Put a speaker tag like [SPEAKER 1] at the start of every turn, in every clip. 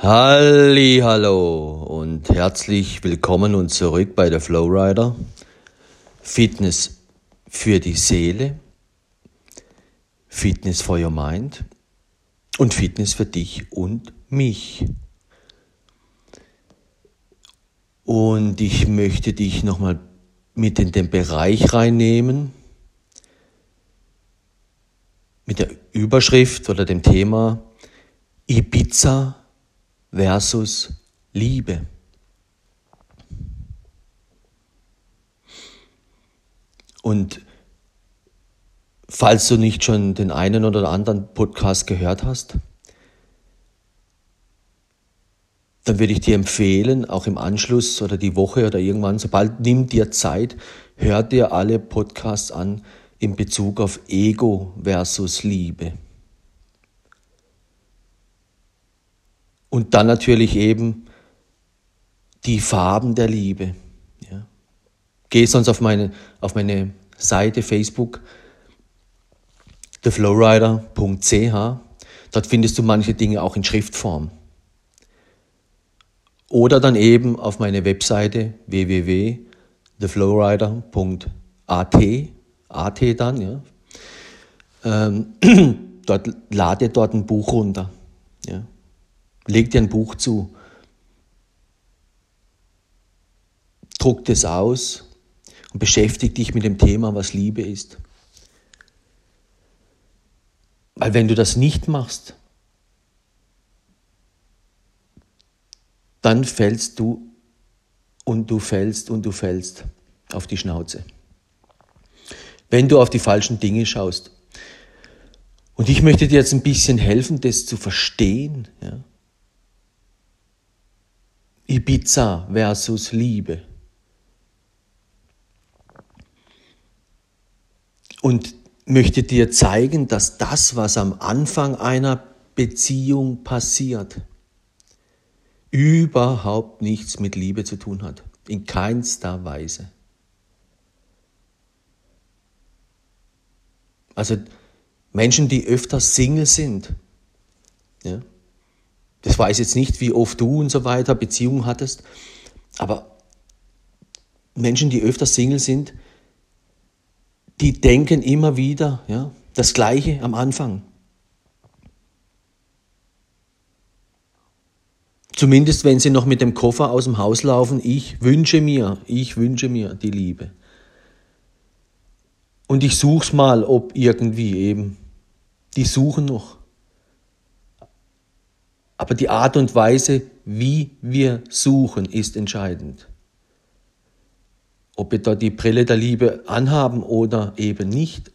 [SPEAKER 1] Halli, hallo und herzlich willkommen und zurück bei der Flowrider. Fitness für die Seele, Fitness for your mind und Fitness für dich und mich. Und ich möchte dich nochmal mit in den Bereich reinnehmen, mit der Überschrift oder dem Thema Ibiza versus Liebe. Und falls du nicht schon den einen oder anderen Podcast gehört hast, dann würde ich dir empfehlen, auch im Anschluss oder die Woche oder irgendwann, sobald nimm dir Zeit, hör dir alle Podcasts an in Bezug auf Ego versus Liebe. Und dann natürlich eben die Farben der Liebe. Ja. Geh sonst auf meine, auf meine Seite Facebook, theflowrider.ch. Dort findest du manche Dinge auch in Schriftform. Oder dann eben auf meine Webseite www.theflowrider.at, AT dann, ja. Ähm, dort lade dort ein Buch runter. Ja. Leg dir ein Buch zu, druck das aus und beschäftige dich mit dem Thema, was Liebe ist. Weil wenn du das nicht machst, dann fällst du und du fällst und du fällst auf die Schnauze. Wenn du auf die falschen Dinge schaust. Und ich möchte dir jetzt ein bisschen helfen, das zu verstehen. Ja? Ibiza versus Liebe. Und möchte dir zeigen, dass das, was am Anfang einer Beziehung passiert, überhaupt nichts mit Liebe zu tun hat. In keinster Weise. Also Menschen, die öfter Single sind, ja, das weiß jetzt nicht, wie oft du und so weiter Beziehungen hattest, aber Menschen, die öfter Single sind, die denken immer wieder ja, das Gleiche am Anfang. Zumindest wenn sie noch mit dem Koffer aus dem Haus laufen, ich wünsche mir, ich wünsche mir die Liebe. Und ich such's mal, ob irgendwie eben. Die suchen noch. Aber die Art und Weise, wie wir suchen, ist entscheidend. Ob wir da die Brille der Liebe anhaben oder eben nicht.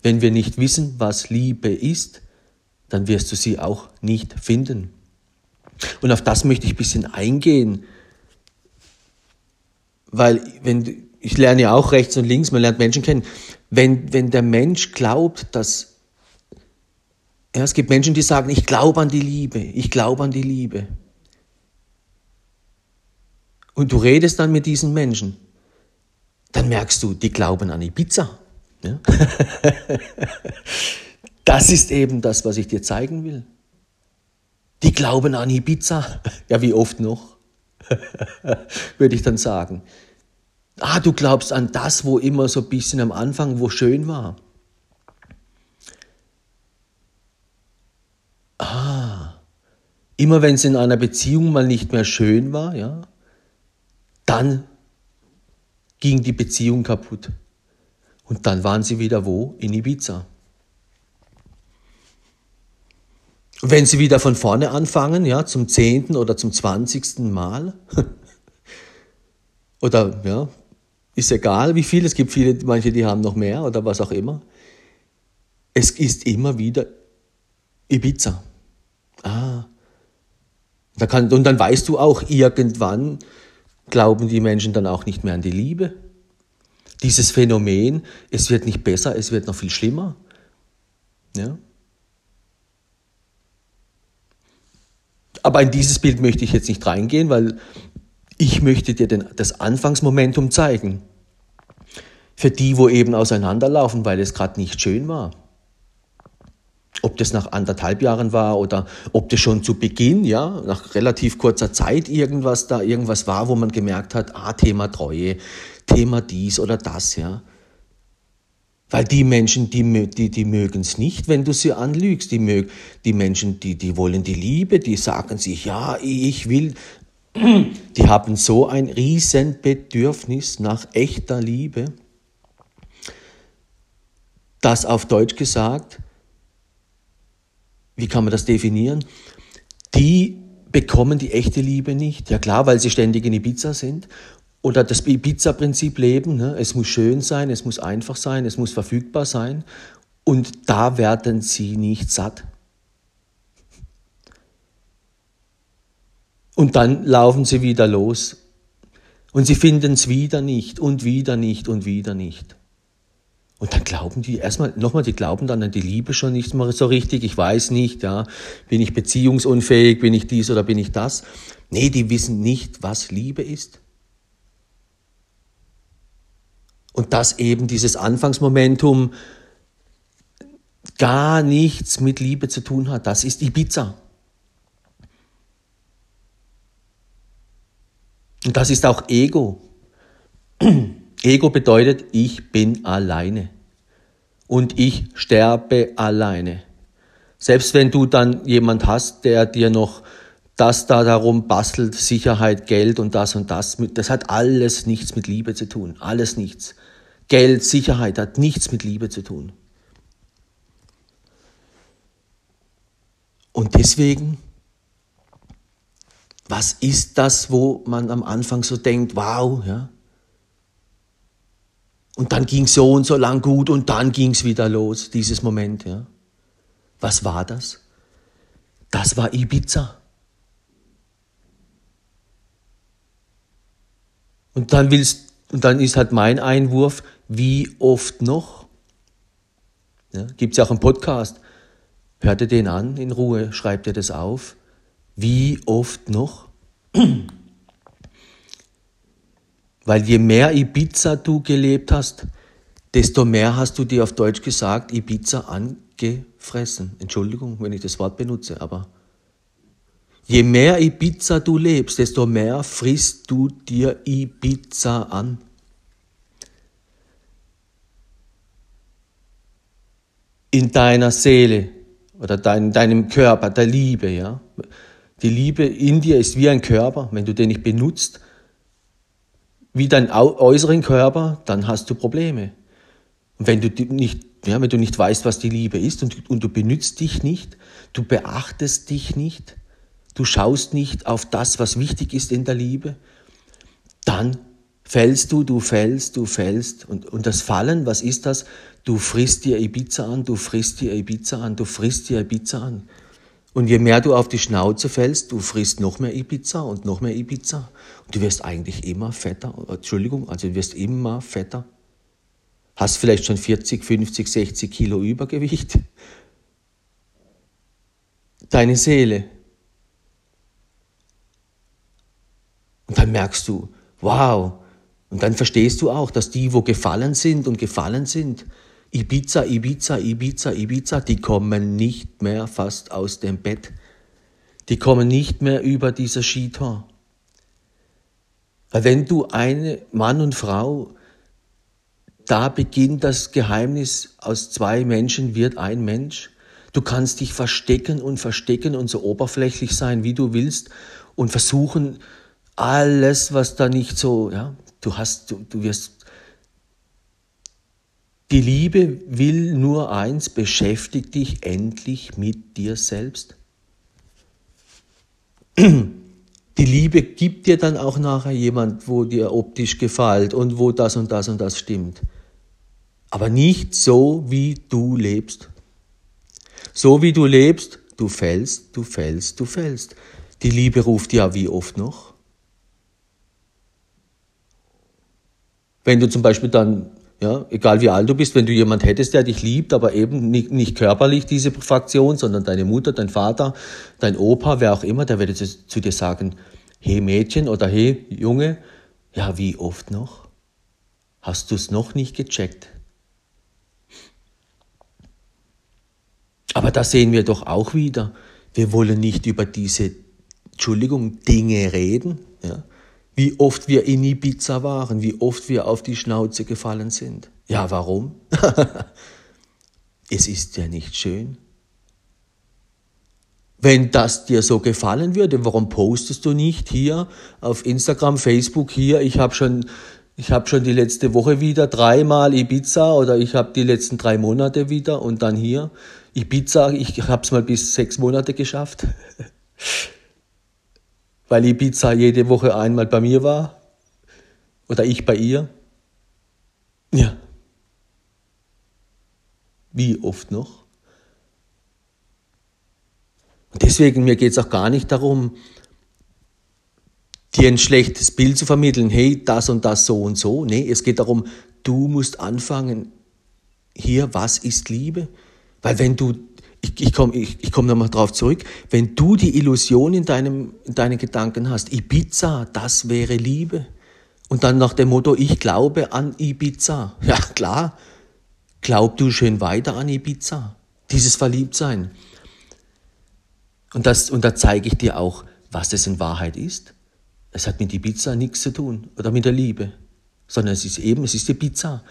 [SPEAKER 1] Wenn wir nicht wissen, was Liebe ist, dann wirst du sie auch nicht finden. Und auf das möchte ich ein bisschen eingehen, weil wenn ich lerne ja auch rechts und links, man lernt Menschen kennen. Wenn, wenn der Mensch glaubt, dass ja, es gibt Menschen, die sagen, ich glaube an die Liebe, ich glaube an die Liebe. Und du redest dann mit diesen Menschen, dann merkst du, die glauben an Ibiza. Ja? das ist eben das, was ich dir zeigen will. Die glauben an Ibiza. Ja, wie oft noch? Würde ich dann sagen. Ah, du glaubst an das, wo immer so ein bisschen am Anfang, wo schön war. Immer wenn es in einer Beziehung mal nicht mehr schön war, ja, dann ging die Beziehung kaputt. Und dann waren sie wieder wo? In Ibiza. Wenn sie wieder von vorne anfangen, ja, zum zehnten oder zum zwanzigsten Mal, oder ja, ist egal wie viel, es gibt viele, manche, die haben noch mehr oder was auch immer. Es ist immer wieder Ibiza. Ah, da kann, und dann weißt du auch, irgendwann glauben die Menschen dann auch nicht mehr an die Liebe. Dieses Phänomen, es wird nicht besser, es wird noch viel schlimmer. Ja? Aber in dieses Bild möchte ich jetzt nicht reingehen, weil ich möchte dir den, das Anfangsmomentum zeigen. Für die, wo eben auseinanderlaufen, weil es gerade nicht schön war. Ob das nach anderthalb Jahren war oder ob das schon zu Beginn, ja, nach relativ kurzer Zeit irgendwas da, irgendwas war, wo man gemerkt hat, ah, Thema Treue, Thema dies oder das, ja. Weil die Menschen, die, die, die mögen es nicht, wenn du sie anlügst. Die, mög, die Menschen, die, die wollen die Liebe, die sagen sich, ja, ich will. Die haben so ein Riesenbedürfnis nach echter Liebe, dass auf Deutsch gesagt, wie kann man das definieren? Die bekommen die echte Liebe nicht. Ja klar, weil sie ständig in Ibiza sind oder das Ibiza-Prinzip leben. Ne? Es muss schön sein, es muss einfach sein, es muss verfügbar sein. Und da werden sie nicht satt. Und dann laufen sie wieder los. Und sie finden es wieder nicht und wieder nicht und wieder nicht. Und dann glauben die erstmal, nochmal, die glauben dann an die Liebe schon nicht mal so richtig. Ich weiß nicht, ja, bin ich beziehungsunfähig, bin ich dies oder bin ich das? Nee, die wissen nicht, was Liebe ist. Und dass eben dieses Anfangsmomentum gar nichts mit Liebe zu tun hat. Das ist Ibiza. Und das ist auch Ego. Ego bedeutet, ich bin alleine. Und ich sterbe alleine. Selbst wenn du dann jemand hast, der dir noch das da darum bastelt, Sicherheit, Geld und das und das, das hat alles nichts mit Liebe zu tun. Alles nichts. Geld, Sicherheit hat nichts mit Liebe zu tun. Und deswegen, was ist das, wo man am Anfang so denkt, wow, ja? Und dann ging so und so lang gut und dann ging es wieder los, dieses Moment, ja? Was war das? Das war Ibiza. Und dann willst, und dann ist halt mein Einwurf, wie oft noch? Ja, Gibt es ja auch einen Podcast. Hört ihr den an in Ruhe, schreibt ihr das auf. Wie oft noch? Weil je mehr Ibiza du gelebt hast, desto mehr hast du dir auf Deutsch gesagt Ibiza angefressen. Entschuldigung, wenn ich das Wort benutze, aber je mehr Ibiza du lebst, desto mehr frisst du dir Ibiza an. in deiner Seele oder dein, deinem Körper, der Liebe, ja. Die Liebe in dir ist wie ein Körper. Wenn du den nicht benutzt, wie dein äußeren Körper, dann hast du Probleme. Und wenn du nicht, ja, wenn du nicht weißt, was die Liebe ist und, und du benutzt dich nicht, du beachtest dich nicht, du schaust nicht auf das, was wichtig ist in der Liebe, dann fällst du, du fällst, du fällst. Und, und das Fallen, was ist das? Du frisst dir Ibiza an, du frisst dir Ibiza an, du frisst dir Ibiza an. Und je mehr du auf die Schnauze fällst, du frisst noch mehr Ibiza und noch mehr Ibiza. Und du wirst eigentlich immer fetter. Entschuldigung, also du wirst immer fetter. Hast vielleicht schon 40, 50, 60 Kilo Übergewicht. Deine Seele. Und dann merkst du, wow. Und dann verstehst du auch, dass die, wo gefallen sind und gefallen sind, Ibiza, Ibiza, Ibiza, Ibiza, die kommen nicht mehr fast aus dem Bett. Die kommen nicht mehr über dieser Skitor. Wenn du eine Mann und Frau, da beginnt das Geheimnis, aus zwei Menschen wird ein Mensch. Du kannst dich verstecken und verstecken und so oberflächlich sein, wie du willst und versuchen, alles, was da nicht so, ja, du hast, du, du wirst die Liebe will nur eins, beschäftig dich endlich mit dir selbst. Die Liebe gibt dir dann auch nachher jemand, wo dir optisch gefällt und wo das und das und das stimmt. Aber nicht so, wie du lebst. So wie du lebst, du fällst, du fällst, du fällst. Die Liebe ruft ja wie oft noch? Wenn du zum Beispiel dann ja, egal wie alt du bist, wenn du jemand hättest, der dich liebt, aber eben nicht, nicht körperlich diese Fraktion, sondern deine Mutter, dein Vater, dein Opa, wer auch immer, der würde zu, zu dir sagen, hey Mädchen oder hey Junge, ja, wie oft noch? Hast du es noch nicht gecheckt? Aber da sehen wir doch auch wieder, wir wollen nicht über diese, Entschuldigung, Dinge reden. Ja? Wie oft wir in Ibiza waren, wie oft wir auf die Schnauze gefallen sind. Ja, warum? es ist ja nicht schön. Wenn das dir so gefallen würde, warum postest du nicht hier auf Instagram, Facebook hier? Ich habe schon, ich schon die letzte Woche wieder dreimal Ibiza oder ich habe die letzten drei Monate wieder und dann hier Ibiza. Ich habe es mal bis sechs Monate geschafft, weil Ibiza jede Woche einmal bei mir war oder ich bei ihr. Ja. Wie oft noch? Und deswegen, mir geht es auch gar nicht darum, dir ein schlechtes Bild zu vermitteln, hey, das und das so und so. Nee, es geht darum, du musst anfangen, hier, was ist Liebe? Weil wenn du, ich, ich komme ich, ich komm nochmal drauf zurück, wenn du die Illusion in, deinem, in deinen Gedanken hast, Ibiza, das wäre Liebe. Und dann nach dem Motto, ich glaube an Ibiza. Ja, klar, glaub du schön weiter an Ibiza. Dieses Verliebtsein. Und, das, und da zeige ich dir auch, was es in Wahrheit ist. Es hat mit Ibiza nichts zu tun oder mit der Liebe, sondern es ist eben, es ist Ibiza.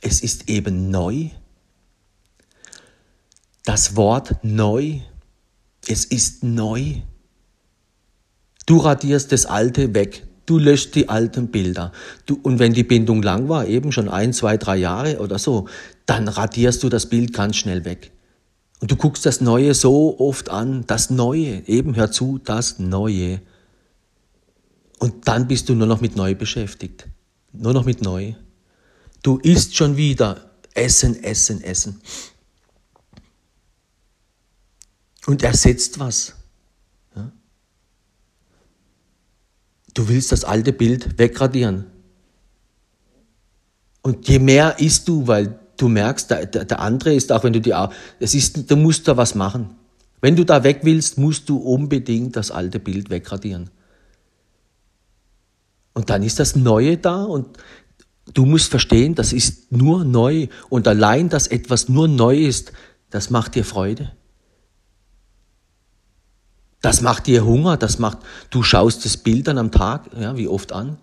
[SPEAKER 1] Es ist eben neu. Das Wort neu, es ist neu. Du radierst das Alte weg. Du löscht die alten Bilder. Du, und wenn die Bindung lang war, eben schon ein, zwei, drei Jahre oder so, dann radierst du das Bild ganz schnell weg. Und du guckst das Neue so oft an, das Neue, eben hör zu, das Neue. Und dann bist du nur noch mit Neu beschäftigt. Nur noch mit Neu. Du isst schon wieder Essen, Essen, Essen. Und ersetzt was. Ja? Du willst das alte Bild wegradieren. Und je mehr isst du, weil du merkst, der, der, der andere ist, auch wenn du die, es ist, du musst da was machen. Wenn du da weg willst, musst du unbedingt das alte Bild wegradieren. Und dann ist das Neue da und du musst verstehen, das ist nur neu. Und allein, dass etwas nur neu ist, das macht dir Freude. Das macht dir Hunger, das macht, du schaust das Bild dann am Tag, ja, wie oft an?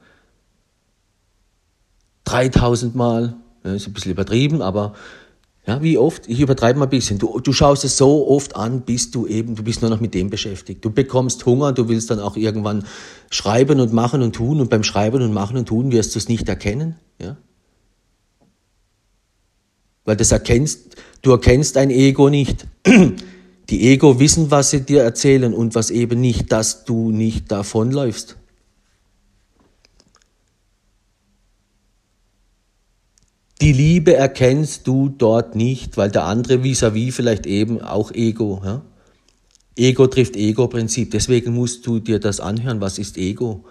[SPEAKER 1] 3000 Mal, ja, ist ein bisschen übertrieben, aber ja, wie oft? Ich übertreibe mal ein bisschen. Du, du schaust es so oft an, bis du eben, du bist nur noch mit dem beschäftigt. Du bekommst Hunger, du willst dann auch irgendwann schreiben und machen und tun und beim Schreiben und machen und tun wirst du es nicht erkennen, ja? Weil das erkennst, du erkennst ein Ego nicht. Die Ego wissen, was sie dir erzählen und was eben nicht, dass du nicht davonläufst. Die Liebe erkennst du dort nicht, weil der andere vis-à-vis -vis vielleicht eben auch Ego. Ja? Ego trifft Ego-Prinzip. Deswegen musst du dir das anhören. Was ist Ego?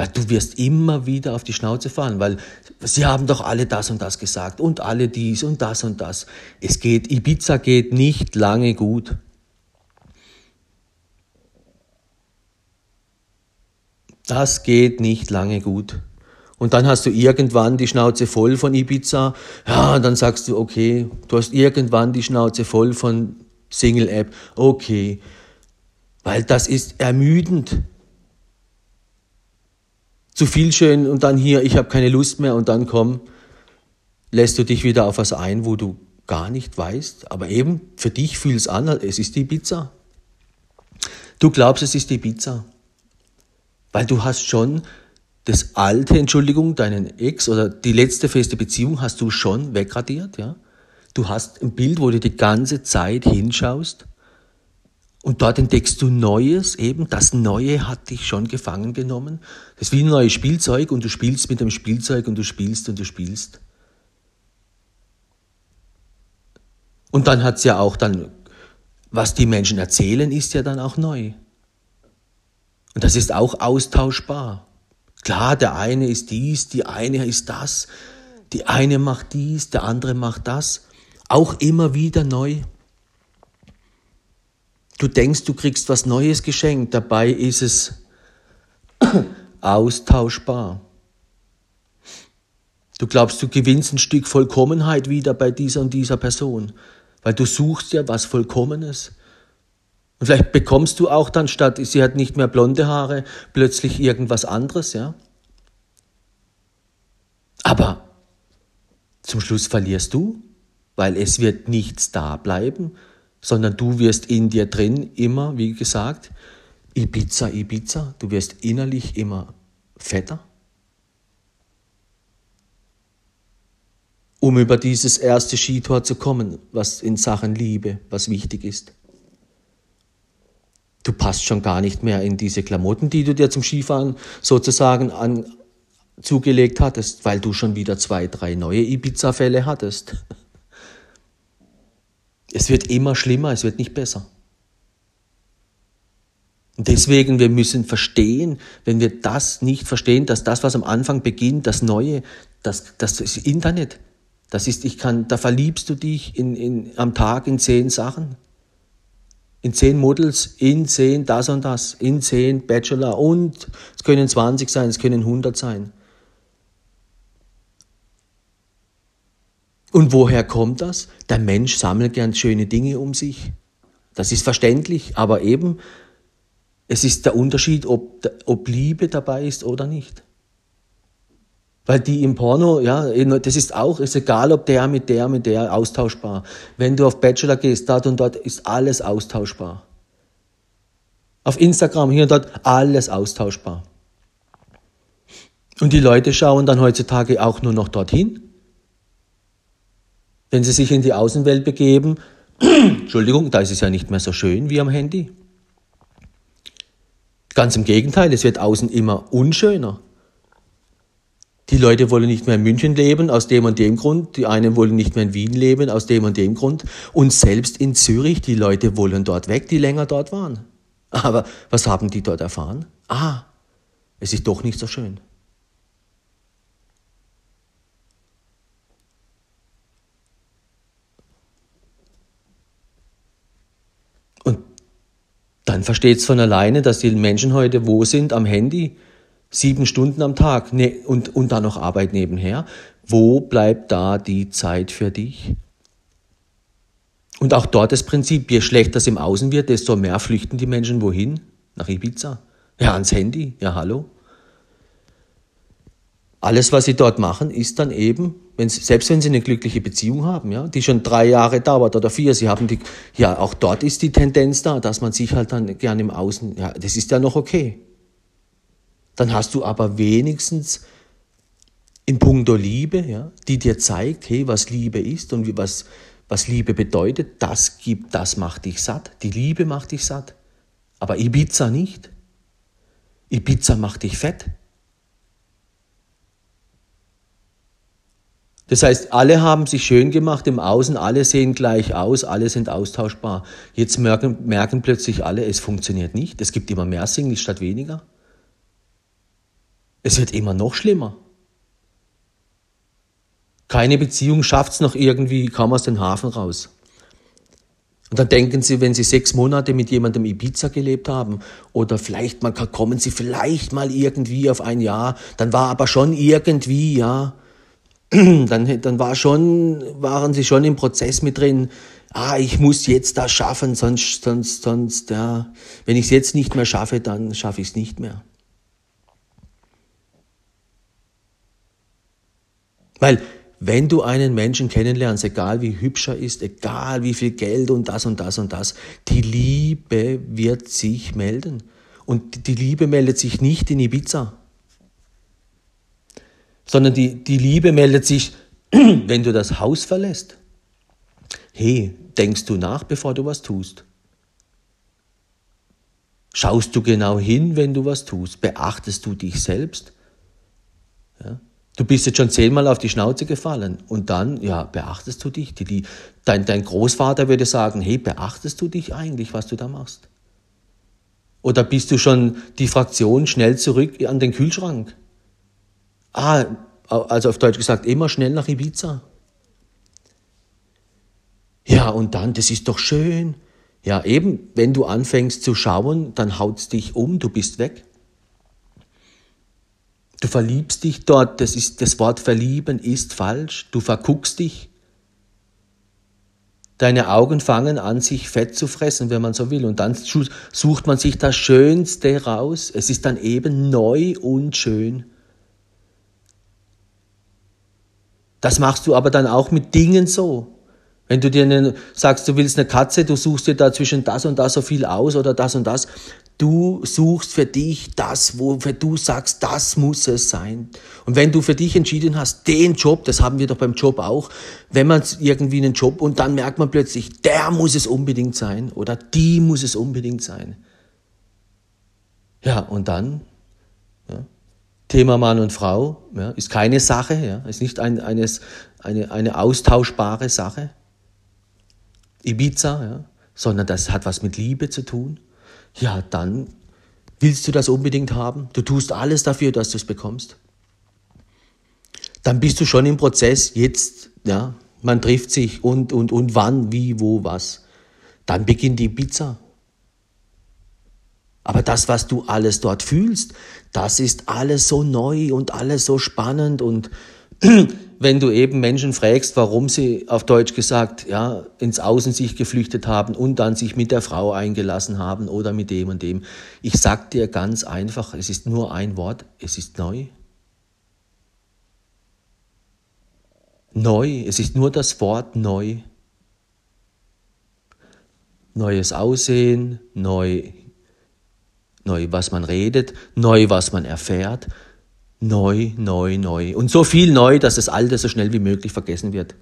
[SPEAKER 1] Weil du wirst immer wieder auf die Schnauze fallen, weil sie haben doch alle das und das gesagt und alle dies und das und das. Es geht, Ibiza geht nicht lange gut. Das geht nicht lange gut. Und dann hast du irgendwann die Schnauze voll von Ibiza. Ja, und dann sagst du, okay, du hast irgendwann die Schnauze voll von Single-App. Okay. Weil das ist ermüdend. Zu viel schön und dann hier, ich habe keine Lust mehr und dann komm, lässt du dich wieder auf was ein, wo du gar nicht weißt. Aber eben, für dich fühlt es an, es ist die Pizza. Du glaubst, es ist die Pizza. Weil du hast schon das alte, Entschuldigung, deinen Ex oder die letzte feste Beziehung hast du schon wegradiert, ja? Du hast ein Bild, wo du die ganze Zeit hinschaust und dort entdeckst du Neues, eben das Neue hat dich schon gefangen genommen. Das ist wie ein neues Spielzeug und du spielst mit dem Spielzeug und du spielst und du spielst. Und dann hat es ja auch dann, was die Menschen erzählen, ist ja dann auch neu. Und das ist auch austauschbar. Klar, der eine ist dies, die eine ist das, die eine macht dies, der andere macht das. Auch immer wieder neu. Du denkst, du kriegst was Neues geschenkt, dabei ist es austauschbar. Du glaubst, du gewinnst ein Stück Vollkommenheit wieder bei dieser und dieser Person. Weil du suchst ja was Vollkommenes. Und vielleicht bekommst du auch dann statt, sie hat nicht mehr blonde Haare, plötzlich irgendwas anderes, ja. Aber zum Schluss verlierst du, weil es wird nichts da bleiben, sondern du wirst in dir drin immer, wie gesagt, Ibiza, Ibiza, du wirst innerlich immer fetter. Um über dieses erste Skitor zu kommen, was in Sachen Liebe, was wichtig ist. Du passt schon gar nicht mehr in diese Klamotten, die du dir zum Skifahren sozusagen an, zugelegt hattest, weil du schon wieder zwei, drei neue Ibiza-Fälle hattest. Es wird immer schlimmer, es wird nicht besser. Deswegen, wir müssen verstehen, wenn wir das nicht verstehen, dass das, was am Anfang beginnt, das Neue, das, das ist Internet. Das ist, ich kann, da verliebst du dich in, in, am Tag in zehn Sachen. In zehn Models, in zehn das und das, in zehn Bachelor und es können 20 sein, es können 100 sein. Und woher kommt das? Der Mensch sammelt gern schöne Dinge um sich. Das ist verständlich, aber eben, es ist der Unterschied, ob, ob Liebe dabei ist oder nicht. Weil die im Porno, ja, das ist auch, ist egal, ob der mit der, mit der austauschbar. Wenn du auf Bachelor gehst, dort und dort ist alles austauschbar. Auf Instagram, hier und dort, alles austauschbar. Und die Leute schauen dann heutzutage auch nur noch dorthin. Wenn sie sich in die Außenwelt begeben, Entschuldigung, da ist es ja nicht mehr so schön wie am Handy. Ganz im Gegenteil, es wird außen immer unschöner. Die Leute wollen nicht mehr in München leben, aus dem und dem Grund. Die einen wollen nicht mehr in Wien leben, aus dem und dem Grund. Und selbst in Zürich, die Leute wollen dort weg, die länger dort waren. Aber was haben die dort erfahren? Ah, es ist doch nicht so schön. Dann versteht es von alleine, dass die Menschen heute wo sind? Am Handy, sieben Stunden am Tag ne, und, und dann noch Arbeit nebenher. Wo bleibt da die Zeit für dich? Und auch dort das Prinzip, je schlechter es im Außen wird, desto mehr flüchten die Menschen wohin? Nach Ibiza? Ja, ans Handy. Ja, hallo. Alles, was sie dort machen, ist dann eben wenn sie, selbst wenn sie eine glückliche Beziehung haben, ja, die schon drei Jahre dauert oder vier, sie haben die, ja, auch dort ist die Tendenz da, dass man sich halt dann gerne im Außen, ja, das ist ja noch okay. Dann hast du aber wenigstens in puncto Liebe, ja, die dir zeigt, hey, was Liebe ist und wie, was, was Liebe bedeutet, das gibt, das macht dich satt. Die Liebe macht dich satt. Aber Ibiza nicht. Ibiza macht dich fett. Das heißt, alle haben sich schön gemacht im Außen, alle sehen gleich aus, alle sind austauschbar. Jetzt merken, merken plötzlich alle, es funktioniert nicht. Es gibt immer mehr Singles statt weniger. Es wird immer noch schlimmer. Keine Beziehung schafft es noch irgendwie kaum aus dem Hafen raus. Und dann denken sie, wenn sie sechs Monate mit jemandem Ibiza gelebt haben oder vielleicht mal kommen sie vielleicht mal irgendwie auf ein Jahr, dann war aber schon irgendwie, ja, dann, dann war schon, waren sie schon im Prozess mit drin, ah, ich muss jetzt das schaffen, sonst, sonst, sonst, ja, wenn ich es jetzt nicht mehr schaffe, dann schaffe ich es nicht mehr. Weil, wenn du einen Menschen kennenlernst, egal wie hübsch er ist, egal wie viel Geld und das und das und das, die Liebe wird sich melden. Und die Liebe meldet sich nicht in Ibiza sondern die, die Liebe meldet sich, wenn du das Haus verlässt. Hey, denkst du nach, bevor du was tust? Schaust du genau hin, wenn du was tust? Beachtest du dich selbst? Ja? Du bist jetzt schon zehnmal auf die Schnauze gefallen und dann, ja, beachtest du dich? Die, die, dein, dein Großvater würde sagen, hey, beachtest du dich eigentlich, was du da machst? Oder bist du schon die Fraktion schnell zurück an den Kühlschrank? Ah, also auf Deutsch gesagt, immer schnell nach Ibiza. Ja, und dann, das ist doch schön. Ja, eben, wenn du anfängst zu schauen, dann haut's dich um, du bist weg. Du verliebst dich dort, das, ist, das Wort verlieben ist falsch, du verguckst dich. Deine Augen fangen an, sich Fett zu fressen, wenn man so will. Und dann sucht man sich das Schönste raus. Es ist dann eben neu und schön. Das machst du aber dann auch mit Dingen so. Wenn du dir eine, sagst, du willst eine Katze, du suchst dir da zwischen das und das so viel aus oder das und das. Du suchst für dich das, wo du sagst, das muss es sein. Und wenn du für dich entschieden hast, den Job, das haben wir doch beim Job auch, wenn man irgendwie einen Job und dann merkt man plötzlich, der muss es unbedingt sein oder die muss es unbedingt sein. Ja, und dann, Thema Mann und Frau, ja, ist keine Sache, ja, ist nicht ein, eines, eine, eine austauschbare Sache. Ibiza, ja, sondern das hat was mit Liebe zu tun, ja, dann willst du das unbedingt haben. Du tust alles dafür, dass du es bekommst. Dann bist du schon im Prozess, jetzt, ja, man trifft sich und, und, und wann, wie, wo, was. Dann beginnt die Ibiza. Aber das, was du alles dort fühlst, das ist alles so neu und alles so spannend und wenn du eben Menschen fragst, warum sie auf Deutsch gesagt, ja, ins Außen sich geflüchtet haben und dann sich mit der Frau eingelassen haben oder mit dem und dem. Ich sag dir ganz einfach, es ist nur ein Wort, es ist neu. Neu, es ist nur das Wort neu. Neues Aussehen, neu, neu, was man redet, neu, was man erfährt, Neu, neu, neu. Und so viel neu, dass das Alte so schnell wie möglich vergessen wird.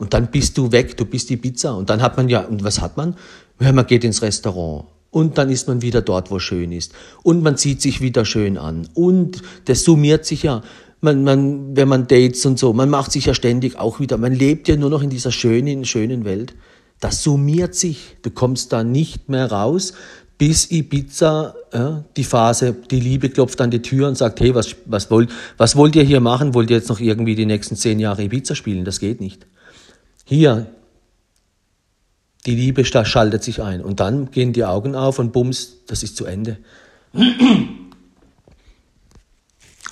[SPEAKER 1] Und dann bist du weg, du bist die Pizza. Und dann hat man ja, und was hat man? Ja, man geht ins Restaurant. Und dann ist man wieder dort, wo schön ist. Und man zieht sich wieder schön an. Und das summiert sich ja. Man, man, wenn man Dates und so, man macht sich ja ständig auch wieder. Man lebt ja nur noch in dieser schönen, schönen Welt. Das summiert sich. Du kommst da nicht mehr raus bis Ibiza, ja, die Phase, die Liebe klopft an die Tür und sagt, hey, was, was, wollt, was wollt ihr hier machen? Wollt ihr jetzt noch irgendwie die nächsten zehn Jahre Ibiza spielen? Das geht nicht. Hier, die Liebe schaltet sich ein und dann gehen die Augen auf und bums, das ist zu Ende.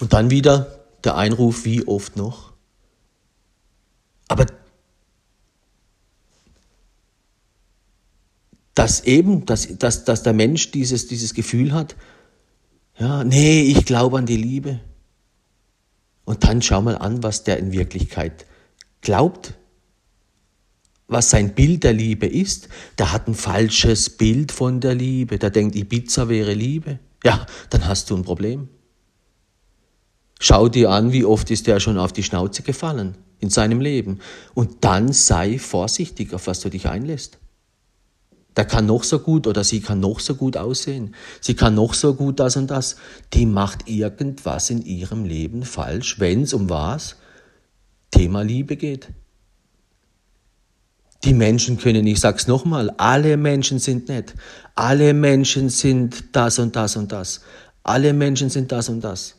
[SPEAKER 1] Und dann wieder der Einruf, wie oft noch? Aber dass eben, dass, dass, dass der Mensch dieses, dieses Gefühl hat, ja, nee, ich glaube an die Liebe. Und dann schau mal an, was der in Wirklichkeit glaubt, was sein Bild der Liebe ist. Der hat ein falsches Bild von der Liebe. Der denkt, Ibiza wäre Liebe. Ja, dann hast du ein Problem. Schau dir an, wie oft ist der schon auf die Schnauze gefallen in seinem Leben. Und dann sei vorsichtig, auf was du dich einlässt. Der kann noch so gut oder sie kann noch so gut aussehen. Sie kann noch so gut das und das. Die macht irgendwas in ihrem Leben falsch, wenn es um was? Thema Liebe geht. Die Menschen können, ich sag's nochmal, alle Menschen sind nett. Alle Menschen sind das und das und das. Alle Menschen sind das und das.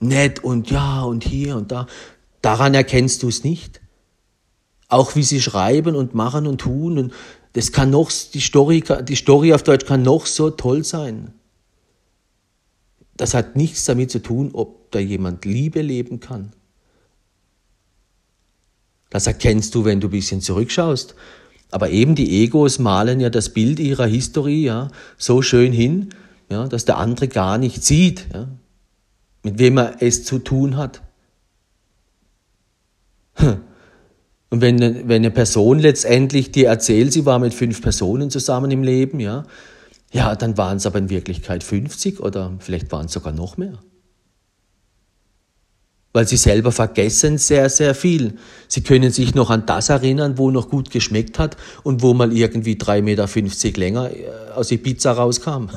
[SPEAKER 1] Nett und ja und hier und da. Daran erkennst du es nicht. Auch wie sie schreiben und machen und tun und das kann noch, die Story, die Story auf Deutsch kann noch so toll sein. Das hat nichts damit zu tun, ob da jemand Liebe leben kann. Das erkennst du, wenn du ein bisschen zurückschaust. Aber eben die Egos malen ja das Bild ihrer Historie ja, so schön hin, ja, dass der andere gar nicht sieht, ja, mit wem er es zu tun hat. Hm. Und wenn, wenn eine Person letztendlich dir erzählt, sie war mit fünf Personen zusammen im Leben, ja, ja, dann waren es aber in Wirklichkeit 50 oder vielleicht waren es sogar noch mehr. Weil sie selber vergessen sehr, sehr viel. Sie können sich noch an das erinnern, wo noch gut geschmeckt hat und wo mal irgendwie 3,50 Meter länger äh, aus die Pizza rauskam.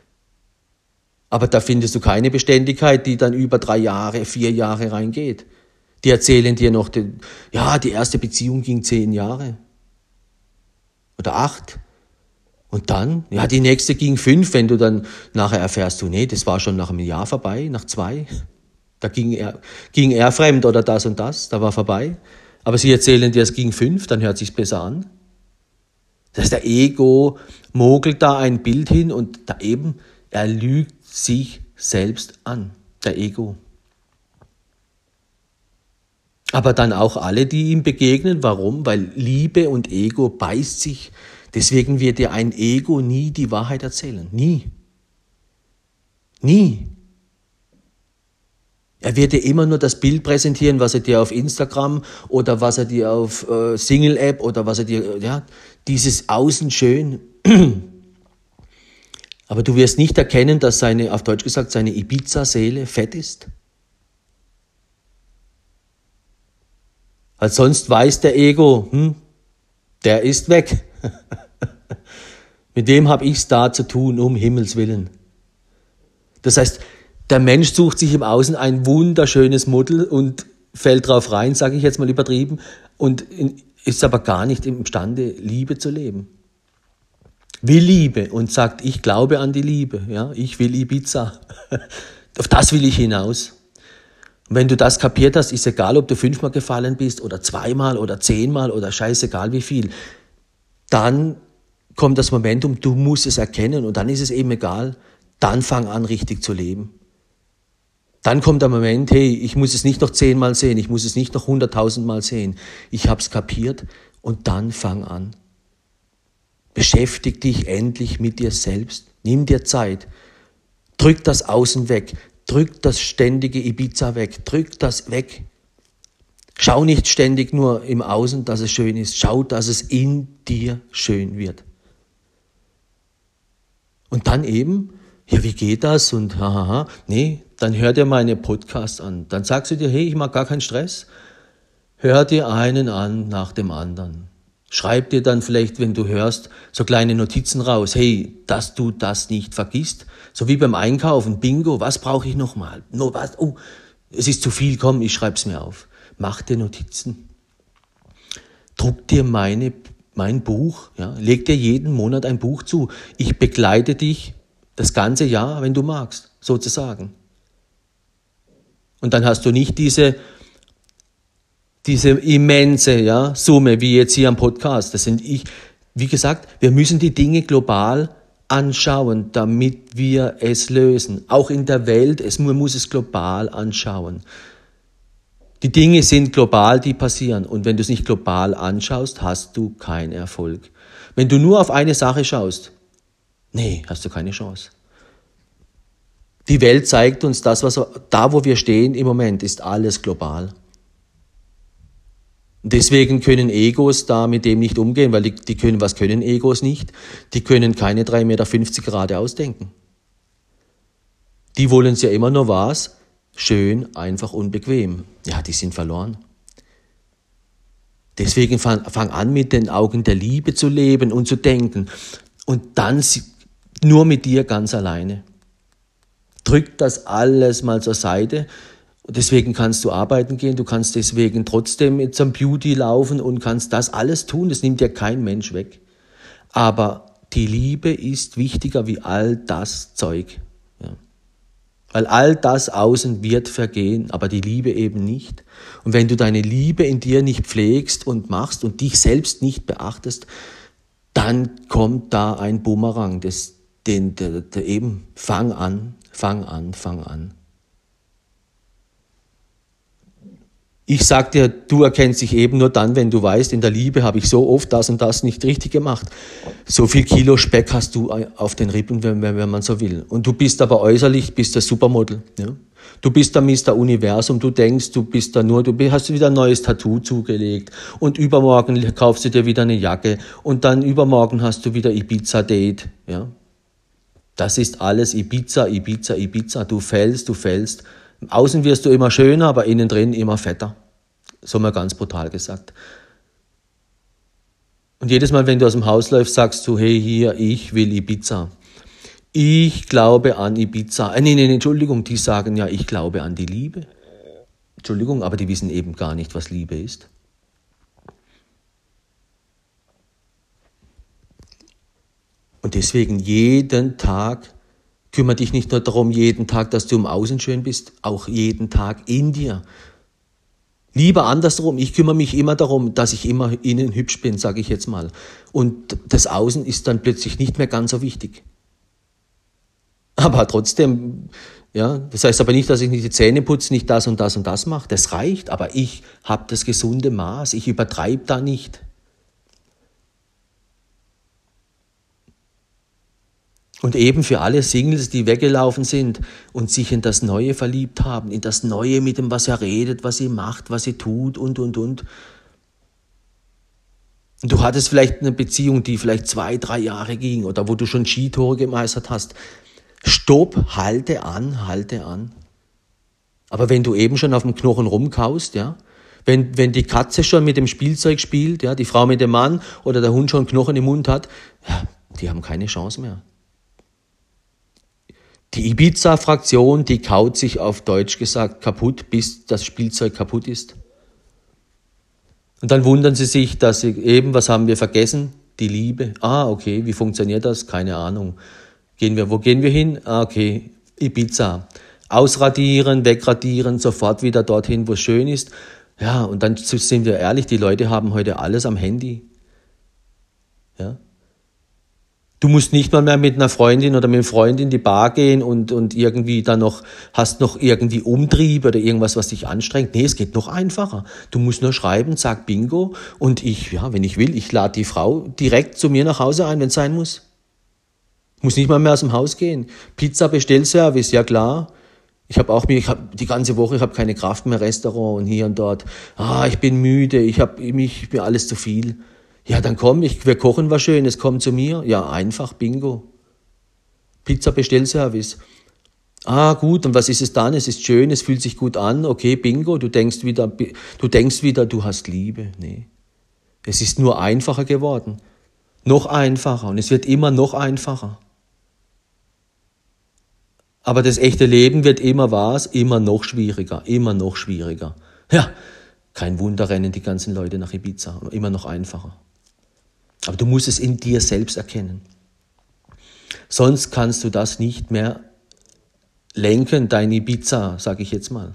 [SPEAKER 1] aber da findest du keine Beständigkeit, die dann über drei Jahre, vier Jahre reingeht. Die erzählen dir noch, ja, die erste Beziehung ging zehn Jahre oder acht. Und dann, ja, die nächste ging fünf, wenn du dann nachher erfährst, du, nee, das war schon nach einem Jahr vorbei, nach zwei. Da ging er, ging er fremd oder das und das, da war vorbei. Aber sie erzählen dir, es ging fünf, dann hört sich's besser an. Das ist der Ego mogelt da ein Bild hin und da eben, er lügt sich selbst an, der Ego. Aber dann auch alle, die ihm begegnen. Warum? Weil Liebe und Ego beißt sich. Deswegen wird dir ein Ego nie die Wahrheit erzählen. Nie. Nie. Er wird dir immer nur das Bild präsentieren, was er dir auf Instagram oder was er dir auf äh, Single-App oder was er dir, ja, dieses Außen schön. Aber du wirst nicht erkennen, dass seine, auf Deutsch gesagt, seine Ibiza-Seele fett ist. Weil sonst weiß der Ego, hm, der ist weg. Mit dem habe ich es da zu tun, um Himmels willen. Das heißt, der Mensch sucht sich im Außen ein wunderschönes Model und fällt drauf rein, sage ich jetzt mal übertrieben, und ist aber gar nicht imstande, Liebe zu leben. Will Liebe und sagt, ich glaube an die Liebe, ja, ich will Ibiza. Auf das will ich hinaus. Wenn du das kapiert hast, ist egal, ob du fünfmal gefallen bist oder zweimal oder zehnmal oder scheißegal wie viel, dann kommt das Momentum, du musst es erkennen und dann ist es eben egal, dann fang an, richtig zu leben. Dann kommt der Moment, hey, ich muss es nicht noch zehnmal sehen, ich muss es nicht noch hunderttausendmal sehen. Ich habe es kapiert und dann fang an. Beschäftig dich endlich mit dir selbst. Nimm dir Zeit. Drück das Außen weg. Drück das ständige Ibiza weg. Drück das weg. Schau nicht ständig nur im Außen, dass es schön ist. Schau, dass es in dir schön wird. Und dann eben, ja, wie geht das? Und hahaha, nee, dann hör dir meine Podcasts an. Dann sagst du dir, hey, ich mag gar keinen Stress. Hör dir einen an nach dem anderen. Schreib dir dann vielleicht, wenn du hörst, so kleine Notizen raus. Hey, dass du das nicht vergisst. So wie beim Einkaufen. Bingo, was brauche ich nochmal? No, was? Oh, es ist zu viel, komm, ich schreib's mir auf. Mach dir Notizen. Druck dir meine, mein Buch, ja. Leg dir jeden Monat ein Buch zu. Ich begleite dich das ganze Jahr, wenn du magst, sozusagen. Und dann hast du nicht diese, diese immense ja, Summe, wie jetzt hier am Podcast. Das sind ich, wie gesagt, wir müssen die Dinge global anschauen, damit wir es lösen. Auch in der Welt, es, man muss es global anschauen. Die Dinge sind global, die passieren. Und wenn du es nicht global anschaust, hast du keinen Erfolg. Wenn du nur auf eine Sache schaust, nee, hast du keine Chance. Die Welt zeigt uns das, was da, wo wir stehen im Moment, ist alles global. Deswegen können Egos da mit dem nicht umgehen, weil die, die können, was können Egos nicht? Die können keine 3,50 Meter gerade ausdenken. Die wollen es ja immer nur was? Schön, einfach, unbequem. Ja, die sind verloren. Deswegen fang, fang an, mit den Augen der Liebe zu leben und zu denken. Und dann nur mit dir ganz alleine drück das alles mal zur Seite. Deswegen kannst du arbeiten gehen, du kannst deswegen trotzdem zum Beauty laufen und kannst das alles tun, das nimmt dir kein Mensch weg. Aber die Liebe ist wichtiger wie all das Zeug. Ja. Weil all das außen wird vergehen, aber die Liebe eben nicht. Und wenn du deine Liebe in dir nicht pflegst und machst und dich selbst nicht beachtest, dann kommt da ein Bumerang, das, den, der, der eben fang an, Fang an, fang an. Ich sag dir, du erkennst dich eben nur dann, wenn du weißt, in der Liebe habe ich so oft das und das nicht richtig gemacht. So viel Kilo Speck hast du auf den Rippen, wenn, wenn man so will. Und du bist aber äußerlich, bist der Supermodel. Ja? Du bist der Mr. Universum, du denkst, du bist da nur, du hast wieder ein neues Tattoo zugelegt und übermorgen kaufst du dir wieder eine Jacke und dann übermorgen hast du wieder Ibiza-Date. Ja? Das ist alles Ibiza, Ibiza, Ibiza. Du fällst, du fällst. Außen wirst du immer schöner, aber innen drin immer fetter. So mal ganz brutal gesagt. Und jedes Mal, wenn du aus dem Haus läufst, sagst du, hey, hier, ich will Ibiza. Ich glaube an Ibiza. Äh, nee, nee, Entschuldigung, die sagen ja, ich glaube an die Liebe. Entschuldigung, aber die wissen eben gar nicht, was Liebe ist. Und deswegen jeden Tag kümmere dich nicht nur darum, jeden Tag, dass du im Außen schön bist, auch jeden Tag in dir. Lieber andersrum, ich kümmere mich immer darum, dass ich immer innen hübsch bin, sage ich jetzt mal. Und das Außen ist dann plötzlich nicht mehr ganz so wichtig. Aber trotzdem Ja, das heißt aber nicht, dass ich nicht die Zähne putze, nicht das und das und das mache. Das reicht, aber ich habe das gesunde Maß. Ich übertreibe da nicht. Und eben für alle Singles, die weggelaufen sind und sich in das Neue verliebt haben, in das Neue mit dem, was er redet, was sie macht, was sie tut und, und, und. Und du hattest vielleicht eine Beziehung, die vielleicht zwei, drei Jahre ging oder wo du schon Skitore gemeistert hast. Stopp, halte an, halte an. Aber wenn du eben schon auf dem Knochen rumkaust, ja, wenn, wenn die Katze schon mit dem Spielzeug spielt, ja, die Frau mit dem Mann oder der Hund schon Knochen im Mund hat, ja, die haben keine Chance mehr. Die Ibiza-Fraktion, die kaut sich auf Deutsch gesagt kaputt, bis das Spielzeug kaputt ist. Und dann wundern sie sich, dass sie eben, was haben wir vergessen? Die Liebe. Ah, okay, wie funktioniert das? Keine Ahnung. Gehen wir, wo gehen wir hin? Ah, okay, Ibiza. Ausradieren, wegradieren, sofort wieder dorthin, wo es schön ist. Ja, und dann sind wir ehrlich, die Leute haben heute alles am Handy. Ja, Du musst nicht mal mehr mit einer Freundin oder mit einem Freund in die Bar gehen und, und irgendwie dann noch, hast noch irgendwie Umtrieb oder irgendwas, was dich anstrengt. Nee, es geht noch einfacher. Du musst nur schreiben, sag Bingo und ich, ja, wenn ich will, ich lade die Frau direkt zu mir nach Hause ein, wenn es sein muss. Muss nicht mal mehr aus dem Haus gehen. Pizza Bestellservice, ja klar. Ich habe auch ich hab die ganze Woche, ich habe keine Kraft mehr, Restaurant und hier und dort. Ah, ich bin müde, ich habe mich, mir alles zu viel. Ja, dann komm, ich, wir kochen was Schönes, komm zu mir. Ja, einfach, bingo. Pizza Bestellservice. Ah, gut, und was ist es dann? Es ist schön, es fühlt sich gut an. Okay, bingo, du denkst wieder, du denkst wieder, du hast Liebe. Nee. Es ist nur einfacher geworden. Noch einfacher und es wird immer noch einfacher. Aber das echte Leben wird immer was, immer noch schwieriger, immer noch schwieriger. Ja, kein Wunder rennen die ganzen Leute nach Ibiza, immer noch einfacher. Aber du musst es in dir selbst erkennen. Sonst kannst du das nicht mehr lenken, dein Ibiza, sage ich jetzt mal.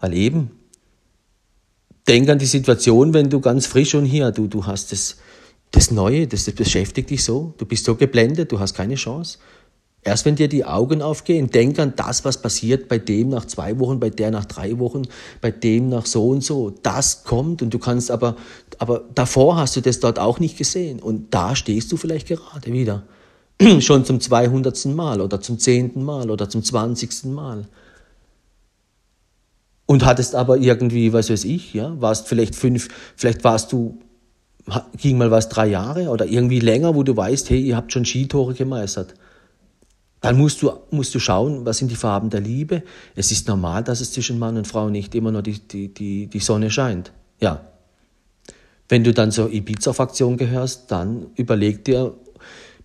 [SPEAKER 1] Weil eben, denk an die Situation, wenn du ganz frisch und hier, du, du hast das, das Neue, das, das beschäftigt dich so, du bist so geblendet, du hast keine Chance. Erst wenn dir die Augen aufgehen, denk an das, was passiert bei dem nach zwei Wochen, bei der nach drei Wochen, bei dem nach so und so. Das kommt und du kannst aber, aber davor hast du das dort auch nicht gesehen. Und da stehst du vielleicht gerade wieder. Schon zum 200. Mal oder zum 10. Mal oder zum 20. Mal. Und hattest aber irgendwie, was weiß ich, ja, warst vielleicht fünf, vielleicht warst du, ging mal was drei Jahre oder irgendwie länger, wo du weißt, hey, ihr habt schon Skitore gemeistert. Dann musst du, musst du schauen, was sind die Farben der Liebe. Es ist normal, dass es zwischen Mann und Frau nicht immer nur die, die, die, die Sonne scheint. Ja. Wenn du dann zur Ibiza-Fraktion gehörst, dann überleg dir,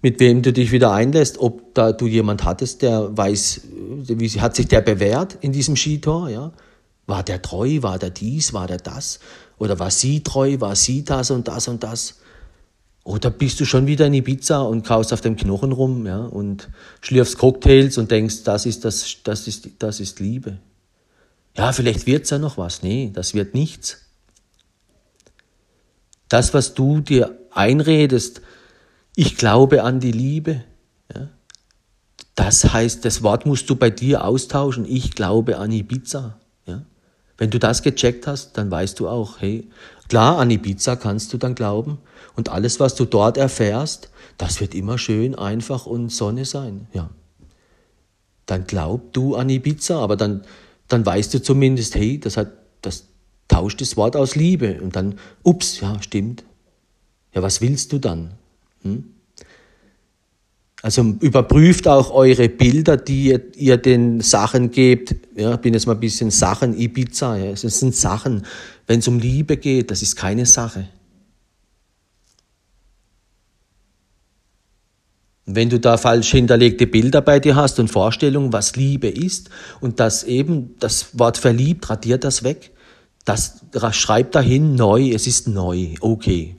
[SPEAKER 1] mit wem du dich wieder einlässt, ob da du jemand hattest, der weiß, wie hat sich der bewährt in diesem Skitor, ja? War der treu, war der dies, war der das? Oder war sie treu, war sie das und das und das? Oder bist du schon wieder in Ibiza und kaust auf dem Knochen rum, ja, und schlürfst Cocktails und denkst, das ist das, das ist, das ist Liebe. Ja, vielleicht wird's ja noch was. Nee, das wird nichts. Das, was du dir einredest, ich glaube an die Liebe, ja, das heißt, das Wort musst du bei dir austauschen, ich glaube an Ibiza. Ja. Wenn du das gecheckt hast, dann weißt du auch, hey, klar, an Ibiza kannst du dann glauben, und alles, was du dort erfährst, das wird immer schön, einfach und Sonne sein. Ja. Dann glaub du an Ibiza, aber dann, dann weißt du zumindest, hey, das hat, das tauscht das Wort aus Liebe. Und dann, ups, ja, stimmt. Ja, was willst du dann? Hm? Also überprüft auch eure Bilder, die ihr, ihr, den Sachen gebt. Ja, bin jetzt mal ein bisschen Sachen Ibiza. Ja. Es sind Sachen. Wenn es um Liebe geht, das ist keine Sache. Wenn du da falsch hinterlegte Bilder bei dir hast und Vorstellungen, was Liebe ist, und das eben, das Wort verliebt, radiert das weg. Das schreibt dahin neu, es ist neu, okay.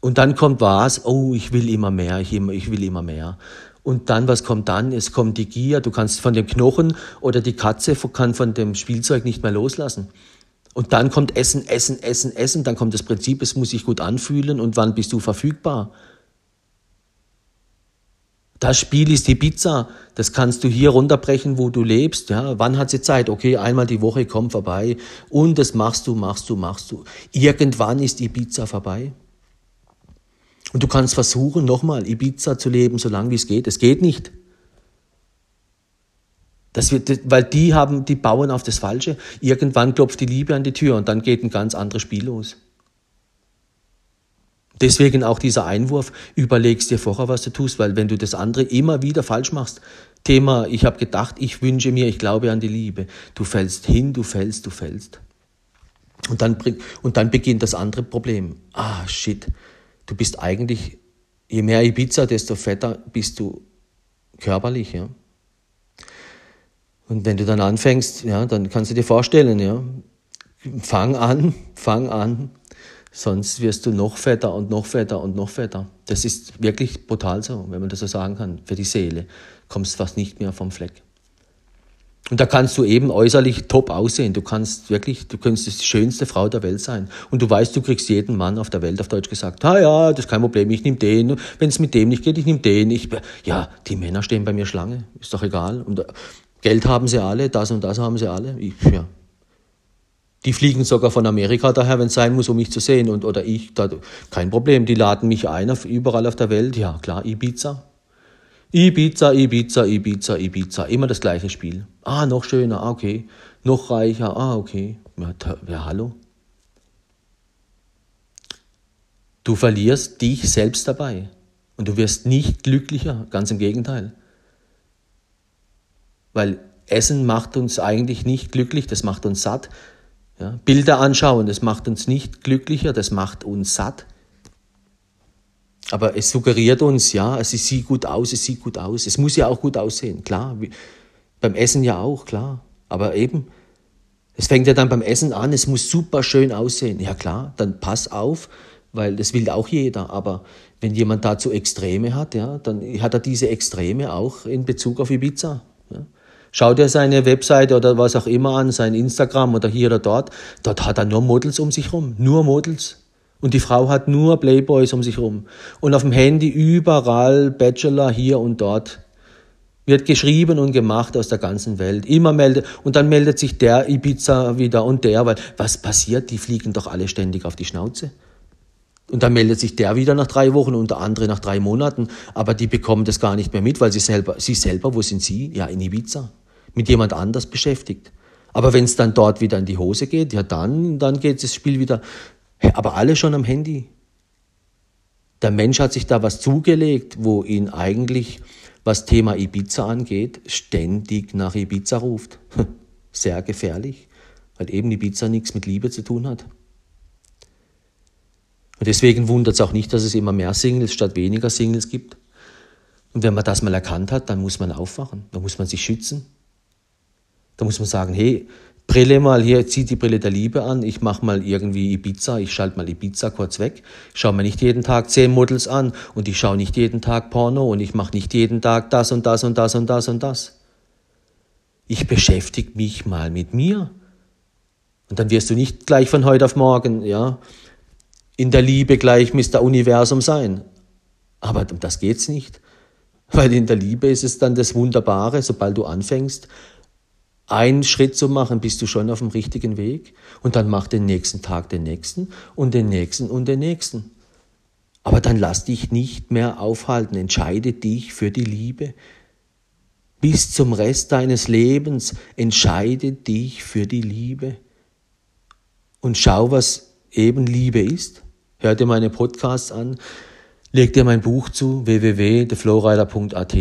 [SPEAKER 1] Und dann kommt was, oh, ich will immer mehr, ich, will immer mehr. Und dann, was kommt dann? Es kommt die Gier, du kannst von dem Knochen oder die Katze kann von dem Spielzeug nicht mehr loslassen. Und dann kommt Essen, Essen, Essen, Essen, dann kommt das Prinzip, es muss sich gut anfühlen und wann bist du verfügbar? Das Spiel ist die Pizza. Das kannst du hier runterbrechen, wo du lebst. Ja, wann hat sie Zeit? Okay, einmal die Woche komm vorbei. Und das machst du, machst du, machst du. Irgendwann ist die Pizza vorbei. Und du kannst versuchen, nochmal Ibiza zu leben, so lange wie es geht. Es geht nicht. Das wird, weil die haben, die bauen auf das Falsche. Irgendwann klopft die Liebe an die Tür und dann geht ein ganz anderes Spiel los. Deswegen auch dieser Einwurf, überlegst dir vorher, was du tust, weil wenn du das andere immer wieder falsch machst, Thema, ich habe gedacht, ich wünsche mir, ich glaube an die Liebe, du fällst hin, du fällst, du fällst. Und dann, und dann beginnt das andere Problem. Ah, shit, du bist eigentlich, je mehr Ibiza, desto fetter bist du körperlich, ja. Und wenn du dann anfängst, ja, dann kannst du dir vorstellen, ja, fang an, fang an, sonst wirst du noch fetter und noch fetter und noch fetter. Das ist wirklich brutal so, wenn man das so sagen kann, für die Seele. Kommst fast nicht mehr vom Fleck. Und da kannst du eben äußerlich top aussehen. Du kannst wirklich, du könntest die schönste Frau der Welt sein. Und du weißt, du kriegst jeden Mann auf der Welt, auf Deutsch gesagt, ah ja, das ist kein Problem, ich nehme den. Wenn es mit dem nicht geht, ich nehme den. Ich, ja, die Männer stehen bei mir Schlange, ist doch egal. Und Geld haben sie alle, das und das haben sie alle. Ich, ja. Die fliegen sogar von Amerika daher, wenn es sein muss, um mich zu sehen. Und, oder ich, da, kein Problem, die laden mich ein auf, überall auf der Welt. Ja, klar, Ibiza. Ibiza, Ibiza, Ibiza, Ibiza. Immer das gleiche Spiel. Ah, noch schöner, ah, okay. Noch reicher, ah, okay. Ja, ja hallo. Du verlierst dich selbst dabei. Und du wirst nicht glücklicher, ganz im Gegenteil. Weil Essen macht uns eigentlich nicht glücklich, das macht uns satt. Ja, Bilder anschauen, das macht uns nicht glücklicher, das macht uns satt. Aber es suggeriert uns, ja, es sieht gut aus, es sieht gut aus. Es muss ja auch gut aussehen, klar. Beim Essen ja auch, klar. Aber eben, es fängt ja dann beim Essen an, es muss super schön aussehen. Ja klar, dann pass auf, weil das will auch jeder. Aber wenn jemand dazu Extreme hat, ja, dann hat er diese Extreme auch in Bezug auf Ibiza. Schau dir seine Webseite oder was auch immer an, sein Instagram oder hier oder dort. Dort hat er nur Models um sich rum. Nur Models. Und die Frau hat nur Playboys um sich rum. Und auf dem Handy überall Bachelor hier und dort. Wird geschrieben und gemacht aus der ganzen Welt. Immer meldet, und dann meldet sich der Ibiza wieder und der, weil was passiert? Die fliegen doch alle ständig auf die Schnauze. Und dann meldet sich der wieder nach drei Wochen und der andere nach drei Monaten. Aber die bekommen das gar nicht mehr mit, weil sie selber, sie selber, wo sind sie? Ja, in Ibiza. Mit jemand anders beschäftigt. Aber wenn es dann dort wieder in die Hose geht, ja dann, dann geht das Spiel wieder. Aber alle schon am Handy. Der Mensch hat sich da was zugelegt, wo ihn eigentlich, was Thema Ibiza angeht, ständig nach Ibiza ruft. Sehr gefährlich, weil eben Ibiza nichts mit Liebe zu tun hat. Und deswegen wundert es auch nicht, dass es immer mehr Singles statt weniger Singles gibt. Und wenn man das mal erkannt hat, dann muss man aufwachen, dann muss man sich schützen. Da muss man sagen, hey, Brille mal hier, zieh die Brille der Liebe an, ich mache mal irgendwie Ibiza, ich schalte mal Ibiza kurz weg, ich schaue mir nicht jeden Tag zehn Models an und ich schaue nicht jeden Tag Porno und ich mache nicht jeden Tag das und das und das und das und das. Ich beschäftige mich mal mit mir. Und dann wirst du nicht gleich von heute auf morgen, ja, in der Liebe gleich Mr. Universum sein. Aber um das geht's nicht. Weil in der Liebe ist es dann das Wunderbare, sobald du anfängst, einen Schritt zu machen, bist du schon auf dem richtigen Weg. Und dann mach den nächsten Tag den nächsten und den nächsten und den nächsten. Aber dann lass dich nicht mehr aufhalten. Entscheide dich für die Liebe. Bis zum Rest deines Lebens entscheide dich für die Liebe. Und schau, was eben Liebe ist. Hör dir meine Podcasts an, leg dir mein Buch zu, www.theflowrider.at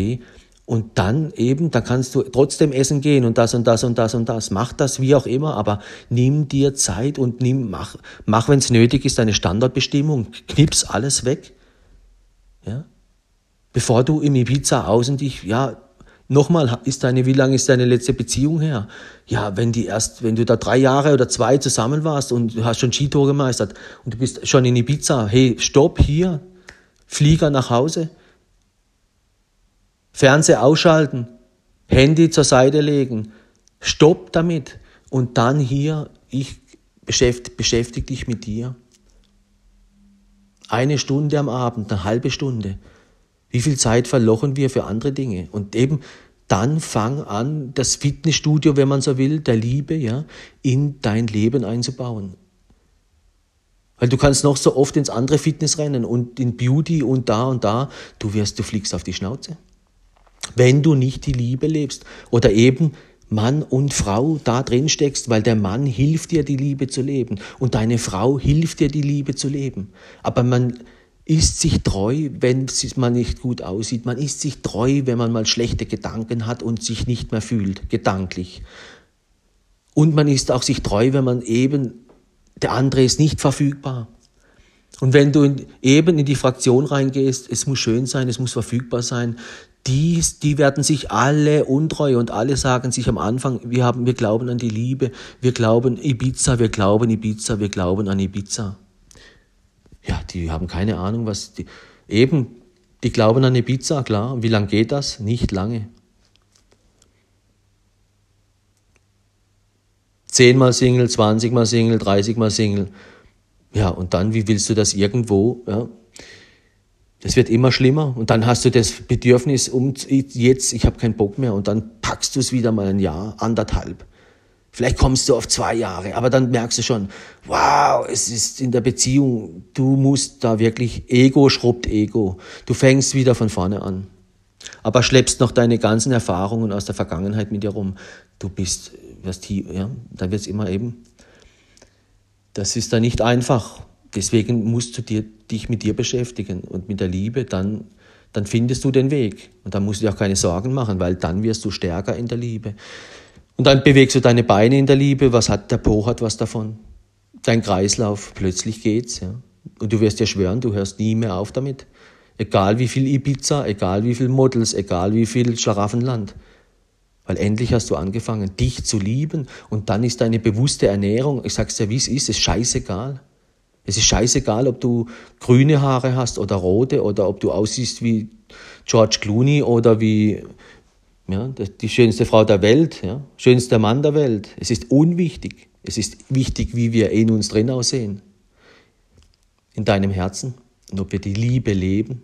[SPEAKER 1] und dann eben, da kannst du trotzdem essen gehen und das und das und das und das. Mach das wie auch immer, aber nimm dir Zeit und nimm, mach, mach wenn es nötig ist, deine Standardbestimmung. Knips alles weg. Ja? Bevor du im Ibiza außen dich, ja, Nochmal, ist deine, wie lange ist deine letzte Beziehung her? Ja, wenn die erst, wenn du da drei Jahre oder zwei zusammen warst und du hast schon Skitour gemeistert und du bist schon in Ibiza, hey, stopp hier, Flieger nach Hause, Fernseher ausschalten, Handy zur Seite legen, stopp damit und dann hier, ich beschäftige beschäftig dich mit dir. Eine Stunde am Abend, eine halbe Stunde Wie viel Zeit verlochen wir für andere Dinge? Und eben dann fang an, das Fitnessstudio, wenn man so will, der Liebe, ja, in dein Leben einzubauen. Weil du kannst noch so oft ins andere Fitness rennen und in Beauty und da und da, du wirst, du fliegst auf die Schnauze. Wenn du nicht die Liebe lebst oder eben Mann und Frau da drin steckst, weil der Mann hilft dir, die Liebe zu leben und deine Frau hilft dir, die Liebe zu leben. Aber man ist sich treu, wenn man nicht gut aussieht. Man ist sich treu, wenn man mal schlechte Gedanken hat und sich nicht mehr fühlt, gedanklich. Und man ist auch sich treu, wenn man eben, der andere ist nicht verfügbar. Und wenn du in, eben in die Fraktion reingehst, es muss schön sein, es muss verfügbar sein, die, die werden sich alle untreu und alle sagen sich am Anfang, wir haben, wir glauben an die Liebe, wir glauben Ibiza, wir glauben Ibiza, wir glauben an Ibiza. Ja, die haben keine Ahnung, was die, eben, die glauben an Ibiza, klar. Und wie lange geht das? Nicht lange. Zehnmal Single, zwanzigmal Single, dreißigmal Single. Ja, und dann, wie willst du das irgendwo, ja, das wird immer schlimmer und dann hast du das Bedürfnis, um jetzt, ich habe keinen Bock mehr und dann packst du es wieder mal ein Jahr, anderthalb. Vielleicht kommst du auf zwei Jahre, aber dann merkst du schon, wow, es ist in der Beziehung, du musst da wirklich, Ego schrubbt Ego. Du fängst wieder von vorne an. Aber schleppst noch deine ganzen Erfahrungen aus der Vergangenheit mit dir rum. Du bist, wirst hier, ja, dann wird es immer eben. Das ist da nicht einfach. Deswegen musst du dir, dich mit dir beschäftigen und mit der Liebe, dann, dann findest du den Weg. Und dann musst du dir auch keine Sorgen machen, weil dann wirst du stärker in der Liebe. Und dann bewegst du deine Beine in der Liebe. Was hat der Po hat was davon? Dein Kreislauf, plötzlich geht's. Ja. Und du wirst dir schwören, du hörst nie mehr auf damit. Egal wie viel Ibiza, egal wie viel Models, egal wie viel Schlaraffenland. Weil endlich hast du angefangen, dich zu lieben und dann ist deine bewusste Ernährung, ich sag's dir, wie es ist, ist scheißegal. Es ist scheißegal, ob du grüne Haare hast oder rote oder ob du aussiehst wie George Clooney oder wie ja, die schönste Frau der Welt, ja, schönster Mann der Welt. Es ist unwichtig. Es ist wichtig, wie wir in uns drin aussehen. In deinem Herzen. Und ob wir die Liebe leben.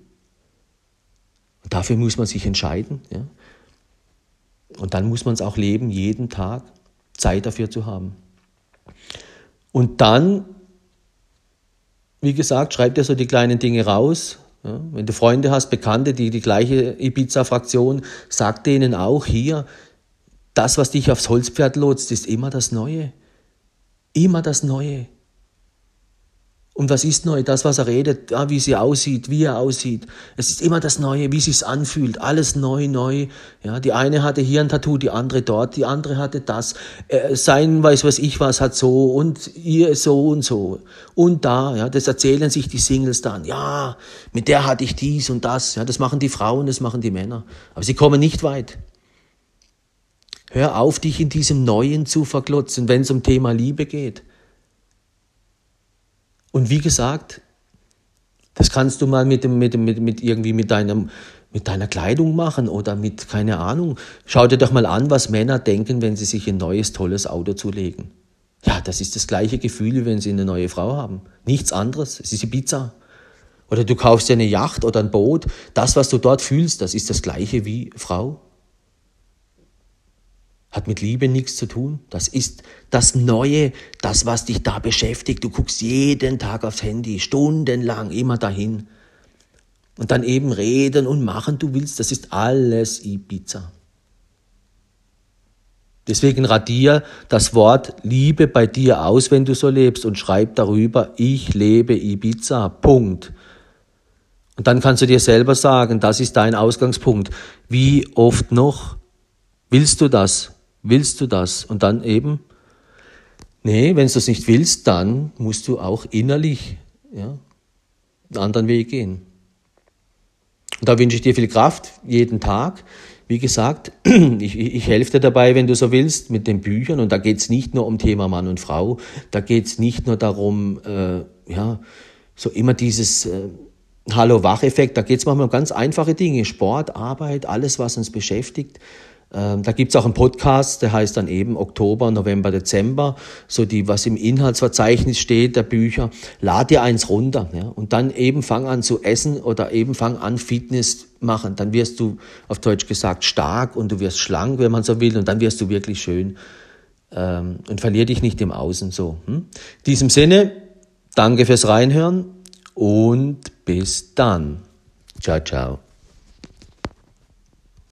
[SPEAKER 1] Und dafür muss man sich entscheiden. Ja. Und dann muss man es auch leben, jeden Tag Zeit dafür zu haben. Und dann wie gesagt, schreib dir so die kleinen Dinge raus. Ja, wenn du Freunde hast, Bekannte, die die gleiche Ibiza-Fraktion, sag denen auch hier, das, was dich aufs Holzpferd lotst, ist immer das Neue. Immer das Neue. Und was ist neu? Das, was er redet, ja, wie sie aussieht, wie er aussieht. Es ist immer das Neue, wie sich's anfühlt. Alles neu, neu. Ja, die eine hatte hier ein Tattoo, die andere dort, die andere hatte das. Äh, sein, weiß was ich was, hat so und ihr so und so. Und da, ja, das erzählen sich die Singles dann. Ja, mit der hatte ich dies und das. Ja, das machen die Frauen, das machen die Männer. Aber sie kommen nicht weit. Hör auf, dich in diesem Neuen zu verklotzen, wenn es um Thema Liebe geht. Und wie gesagt, das kannst du mal mit, dem, mit, mit, mit irgendwie mit deinem mit deiner Kleidung machen oder mit, keine Ahnung. Schau dir doch mal an, was Männer denken, wenn sie sich ein neues, tolles Auto zulegen. Ja, das ist das gleiche Gefühl, wenn sie eine neue Frau haben. Nichts anderes. Es ist Ibiza. Oder du kaufst dir eine Yacht oder ein Boot. Das, was du dort fühlst, das ist das gleiche wie Frau hat mit Liebe nichts zu tun. Das ist das Neue, das, was dich da beschäftigt. Du guckst jeden Tag aufs Handy, stundenlang, immer dahin. Und dann eben reden und machen, du willst, das ist alles Ibiza. Deswegen radier das Wort Liebe bei dir aus, wenn du so lebst und schreib darüber, ich lebe Ibiza. Punkt. Und dann kannst du dir selber sagen, das ist dein Ausgangspunkt. Wie oft noch willst du das? Willst du das? Und dann eben, nee, wenn du es nicht willst, dann musst du auch innerlich ja, einen anderen Weg gehen. Und da wünsche ich dir viel Kraft jeden Tag. Wie gesagt, ich, ich helfe dir dabei, wenn du so willst, mit den Büchern. Und da geht es nicht nur um Thema Mann und Frau, da geht es nicht nur darum, äh, ja, so immer dieses äh, Hallo-Wach-Effekt, da geht es manchmal um ganz einfache Dinge, Sport, Arbeit, alles, was uns beschäftigt da gibt's auch einen Podcast, der heißt dann eben Oktober, November, Dezember, so die, was im Inhaltsverzeichnis steht der Bücher. Lad dir eins runter ja, und dann eben fang an zu essen oder eben fang an Fitness machen. Dann wirst du, auf Deutsch gesagt, stark und du wirst schlank, wenn man so will, und dann wirst du wirklich schön ähm, und verlier dich nicht im Außen so. Hm? In diesem Sinne, danke fürs Reinhören und bis dann. Ciao, ciao.